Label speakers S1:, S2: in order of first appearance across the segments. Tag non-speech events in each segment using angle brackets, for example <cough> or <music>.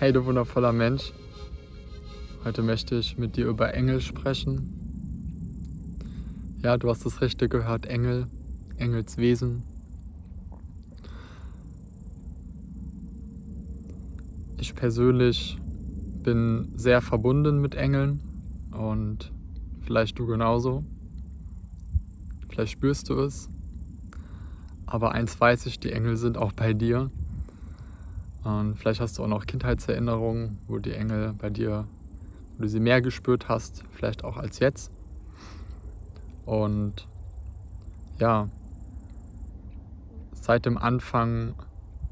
S1: Hey du wundervoller Mensch, heute möchte ich mit dir über Engel sprechen. Ja, du hast es richtig gehört, Engel, Engelswesen. Ich persönlich bin sehr verbunden mit Engeln und vielleicht du genauso. Vielleicht spürst du es. Aber eins weiß ich, die Engel sind auch bei dir. Und vielleicht hast du auch noch Kindheitserinnerungen, wo die Engel bei dir, wo du sie mehr gespürt hast, vielleicht auch als jetzt. Und ja, seit dem Anfang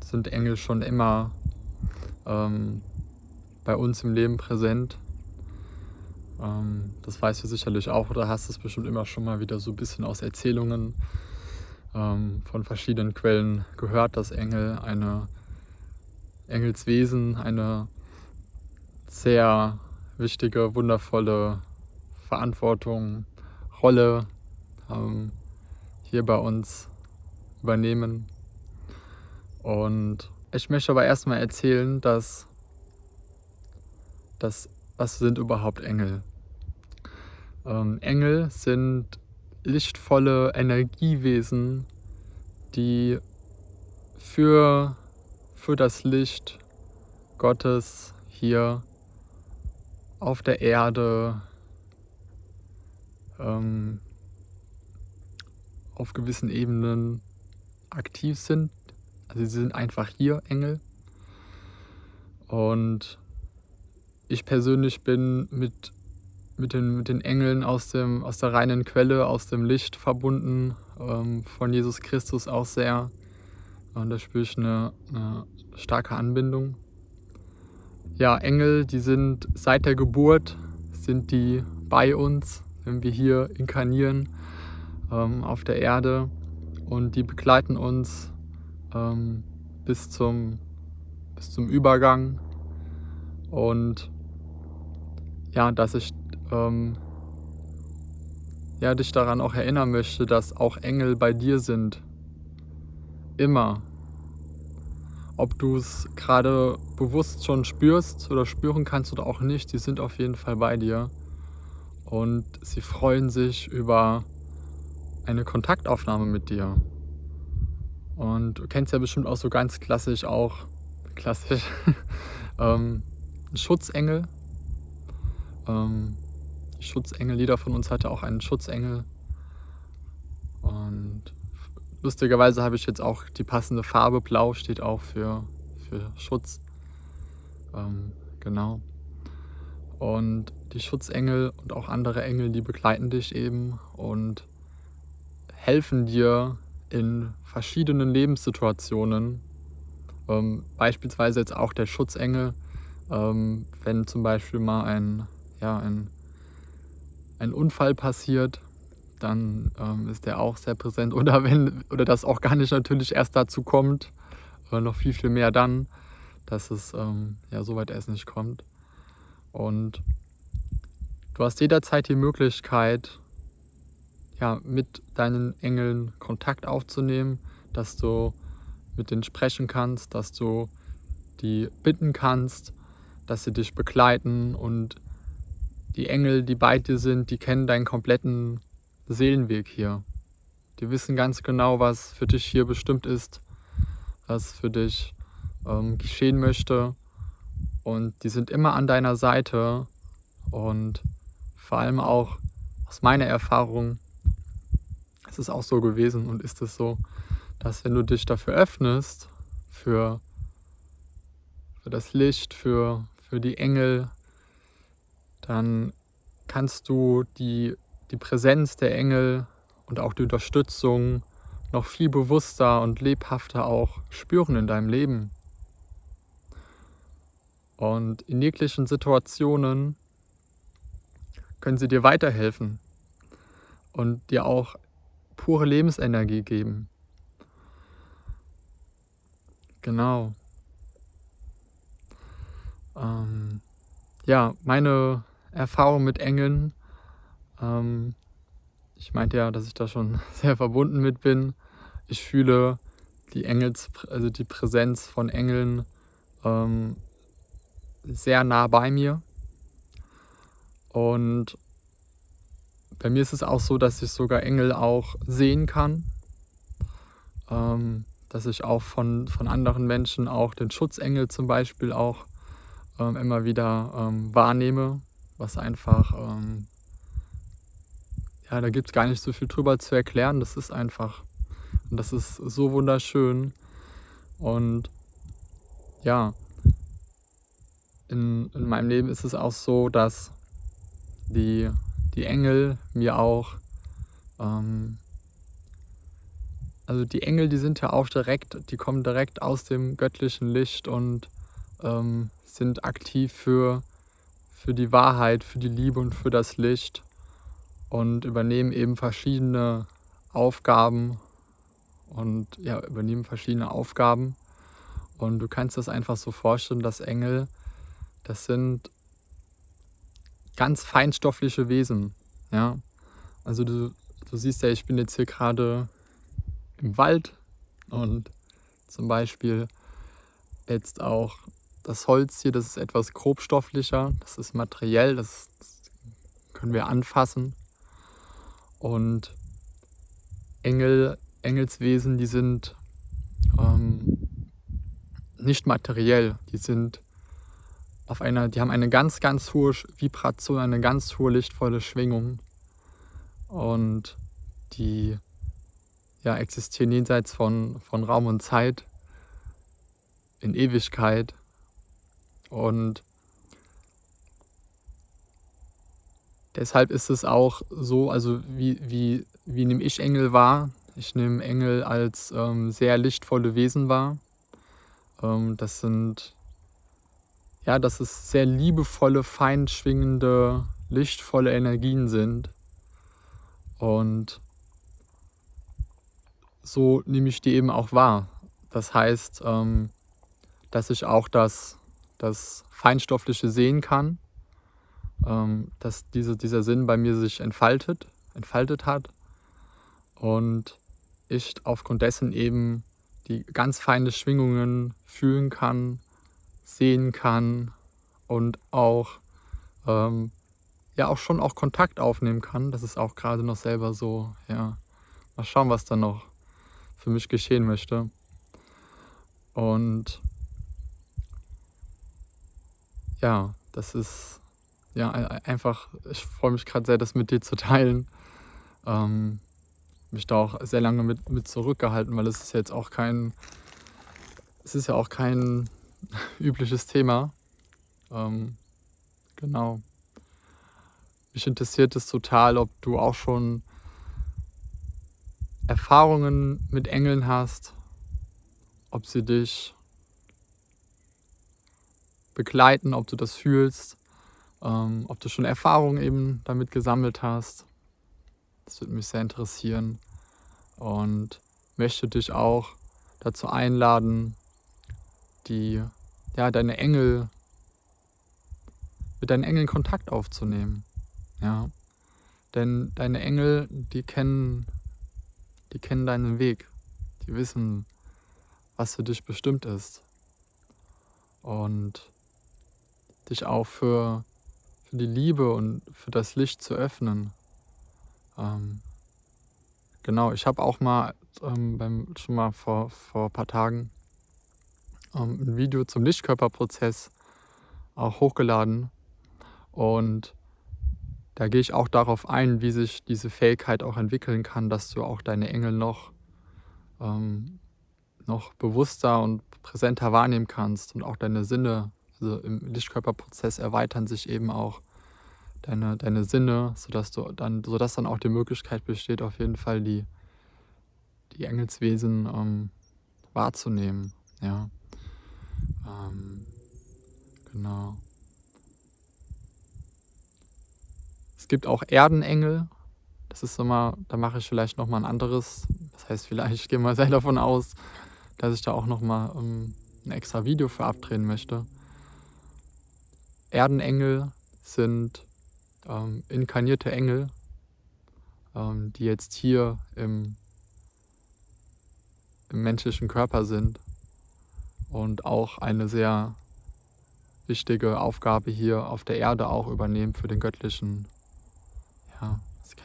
S1: sind Engel schon immer ähm, bei uns im Leben präsent. Ähm, das weißt du sicherlich auch oder hast es bestimmt immer schon mal wieder so ein bisschen aus Erzählungen ähm, von verschiedenen Quellen gehört, dass Engel eine Engelswesen eine sehr wichtige, wundervolle Verantwortung, Rolle ähm, hier bei uns übernehmen. Und ich möchte aber erstmal erzählen, dass, dass was sind überhaupt Engel? Ähm, Engel sind lichtvolle Energiewesen, die für für das Licht Gottes hier auf der Erde ähm, auf gewissen Ebenen aktiv sind. Also sie sind einfach hier Engel. Und ich persönlich bin mit, mit, den, mit den Engeln aus, dem, aus der reinen Quelle, aus dem Licht verbunden, ähm, von Jesus Christus auch sehr. Und da spüre ich eine, eine starke Anbindung. Ja, Engel, die sind seit der Geburt, sind die bei uns, wenn wir hier inkarnieren ähm, auf der Erde. Und die begleiten uns ähm, bis, zum, bis zum Übergang. Und ja, dass ich ähm, ja, dich daran auch erinnern möchte, dass auch Engel bei dir sind. Immer ob du es gerade bewusst schon spürst oder spüren kannst oder auch nicht, die sind auf jeden Fall bei dir. Und sie freuen sich über eine Kontaktaufnahme mit dir. Und du kennst ja bestimmt auch so ganz klassisch auch, klassisch, <laughs> ähm, Schutzengel. Ähm, Schutzengel, jeder von uns hatte auch einen Schutzengel. Lustigerweise habe ich jetzt auch die passende Farbe. Blau steht auch für, für Schutz. Ähm, genau. Und die Schutzengel und auch andere Engel, die begleiten dich eben und helfen dir in verschiedenen Lebenssituationen. Ähm, beispielsweise jetzt auch der Schutzengel, ähm, wenn zum Beispiel mal ein, ja, ein, ein Unfall passiert dann ähm, ist der auch sehr präsent. <laughs> Oder wenn, oder das auch gar nicht natürlich erst dazu kommt, äh, noch viel, viel mehr dann, dass es ähm, ja soweit erst nicht kommt. Und du hast jederzeit die Möglichkeit, ja, mit deinen Engeln Kontakt aufzunehmen, dass du mit denen sprechen kannst, dass du die bitten kannst, dass sie dich begleiten und die Engel, die bei dir sind, die kennen deinen kompletten Seelenweg hier. Die wissen ganz genau, was für dich hier bestimmt ist, was für dich ähm, geschehen möchte. Und die sind immer an deiner Seite. Und vor allem auch aus meiner Erfahrung ist es auch so gewesen und ist es so, dass wenn du dich dafür öffnest, für, für das Licht, für, für die Engel, dann kannst du die die Präsenz der Engel und auch die Unterstützung noch viel bewusster und lebhafter auch spüren in deinem Leben. Und in jeglichen Situationen können sie dir weiterhelfen und dir auch pure Lebensenergie geben. Genau. Ähm, ja, meine Erfahrung mit Engeln ähm, ich meinte ja, dass ich da schon <laughs> sehr verbunden mit bin. Ich fühle die Engels, also die Präsenz von Engeln ähm, sehr nah bei mir. Und bei mir ist es auch so, dass ich sogar Engel auch sehen kann. Ähm, dass ich auch von, von anderen Menschen auch den Schutzengel zum Beispiel auch ähm, immer wieder ähm, wahrnehme, was einfach, ähm, ja, da gibt es gar nicht so viel drüber zu erklären. Das ist einfach, und das ist so wunderschön. Und ja, in, in meinem Leben ist es auch so, dass die, die Engel mir auch, ähm, also die Engel, die sind ja auch direkt, die kommen direkt aus dem göttlichen Licht und ähm, sind aktiv für, für die Wahrheit, für die Liebe und für das Licht und übernehmen eben verschiedene Aufgaben und ja, übernehmen verschiedene Aufgaben. Und du kannst das einfach so vorstellen, dass Engel, das sind ganz feinstoffliche Wesen. Ja? Also du, du siehst ja, ich bin jetzt hier gerade im Wald und zum Beispiel jetzt auch das Holz hier, das ist etwas grobstofflicher, das ist materiell, das, das können wir anfassen. Und Engel, Engelswesen, die sind ähm, nicht materiell, die sind auf einer, die haben eine ganz, ganz hohe Vibration, eine ganz hohe lichtvolle Schwingung. Und die ja, existieren jenseits von, von Raum und Zeit, in Ewigkeit. Und deshalb ist es auch so, also wie, wie, wie nehme ich Engel wahr? Ich nehme Engel als ähm, sehr lichtvolle Wesen wahr. Ähm, das sind, ja, dass es sehr liebevolle, fein schwingende, lichtvolle Energien sind. Und so nehme ich die eben auch wahr. Das heißt, ähm, dass ich auch das, das Feinstoffliche sehen kann, ähm, dass diese, dieser Sinn bei mir sich entfaltet, entfaltet hat und ich aufgrund dessen eben die ganz feine Schwingungen fühlen kann, sehen kann und auch ähm, ja auch schon auch Kontakt aufnehmen kann. Das ist auch gerade noch selber so, ja. Mal schauen, was da noch für mich geschehen möchte. Und ja, das ist ja einfach, ich freue mich gerade sehr, das mit dir zu teilen. Ähm, mich da auch sehr lange mit, mit zurückgehalten, weil es ist jetzt auch kein, es ist ja auch kein <laughs> übliches Thema. Ähm, genau. Mich interessiert es total, ob du auch schon Erfahrungen mit Engeln hast, ob sie dich begleiten, ob du das fühlst, ähm, ob du schon Erfahrungen eben damit gesammelt hast. Das würde mich sehr interessieren und möchte dich auch dazu einladen, die, ja, deine Engel, mit deinen Engeln Kontakt aufzunehmen. Ja. Denn deine Engel, die kennen die kennen deinen Weg. Die wissen, was für dich bestimmt ist. Und dich auch für, für die Liebe und für das Licht zu öffnen. Ähm, genau, ich habe auch mal ähm, beim, schon mal vor, vor ein paar Tagen ähm, ein Video zum Lichtkörperprozess auch hochgeladen. Und da gehe ich auch darauf ein, wie sich diese Fähigkeit auch entwickeln kann, dass du auch deine Engel noch, ähm, noch bewusster und präsenter wahrnehmen kannst und auch deine Sinne, also im Lichtkörperprozess erweitern sich eben auch deine, deine Sinne, sodass du dann, sodass dann auch die Möglichkeit besteht, auf jeden Fall die, die Engelswesen ähm, wahrzunehmen. Ja. Ähm, genau. Es gibt auch Erdenengel. Das ist immer, da mache ich vielleicht nochmal ein anderes. Das heißt, vielleicht, ich gehe mal sehr davon aus, dass ich da auch nochmal ähm, ein extra Video für abdrehen möchte. Erdenengel sind ähm, inkarnierte Engel, ähm, die jetzt hier im, im menschlichen Körper sind und auch eine sehr wichtige Aufgabe hier auf der Erde auch übernehmen für den göttlichen, ja,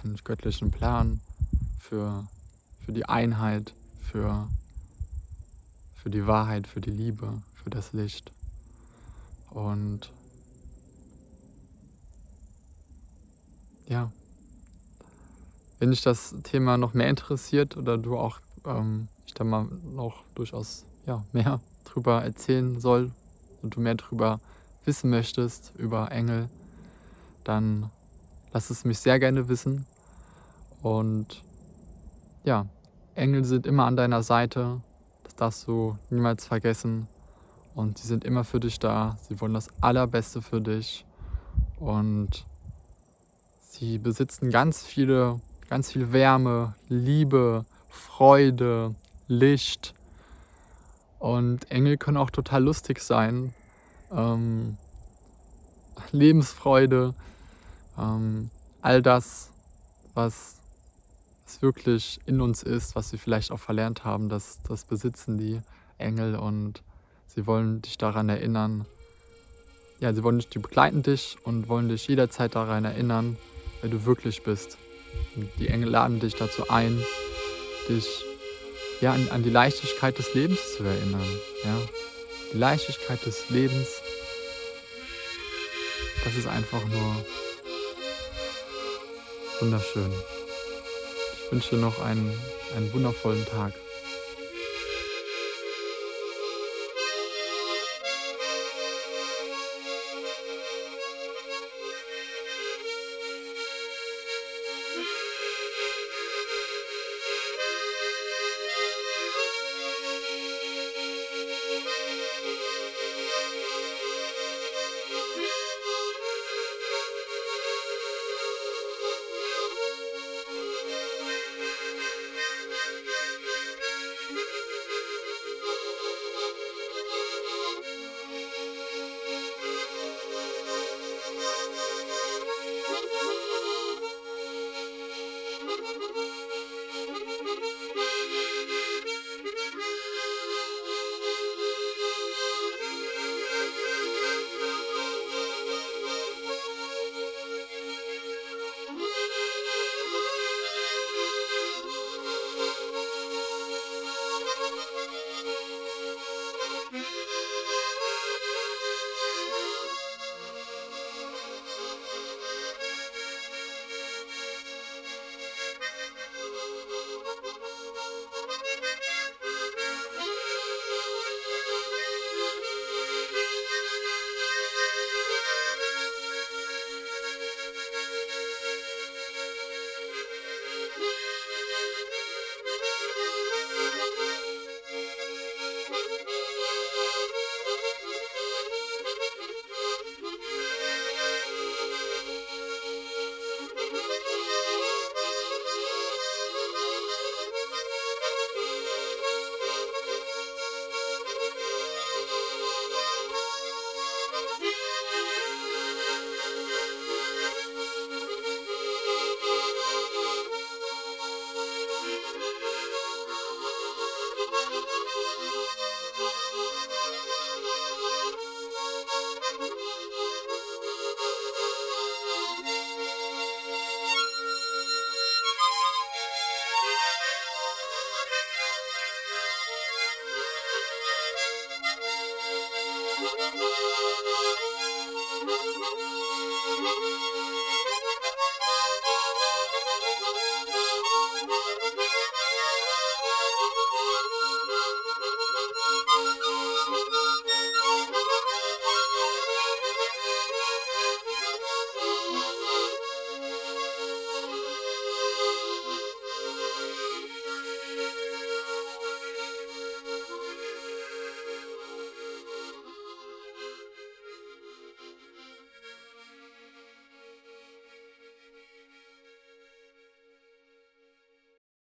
S1: den göttlichen Plan, für, für die Einheit, für, für die Wahrheit, für die Liebe, für das Licht. Und ja, wenn dich das Thema noch mehr interessiert oder du auch ähm, ich da mal noch durchaus ja, mehr drüber erzählen soll und du mehr drüber wissen möchtest, über Engel, dann lass es mich sehr gerne wissen. Und ja, Engel sind immer an deiner Seite, das darfst du niemals vergessen. Und sie sind immer für dich da, sie wollen das Allerbeste für dich. Und sie besitzen ganz viele, ganz viel Wärme, Liebe, Freude, Licht. Und Engel können auch total lustig sein. Ähm, Lebensfreude, ähm, all das, was, was wirklich in uns ist, was wir vielleicht auch verlernt haben, das, das besitzen die Engel und sie wollen dich daran erinnern. Ja, sie wollen dich, die begleiten dich und wollen dich jederzeit daran erinnern, wer du wirklich bist. Und die Engel laden dich dazu ein, dich ja, an, an die Leichtigkeit des Lebens zu erinnern. Ja? Die Leichtigkeit des Lebens, das ist einfach nur wunderschön. Ich wünsche dir noch einen, einen wundervollen Tag.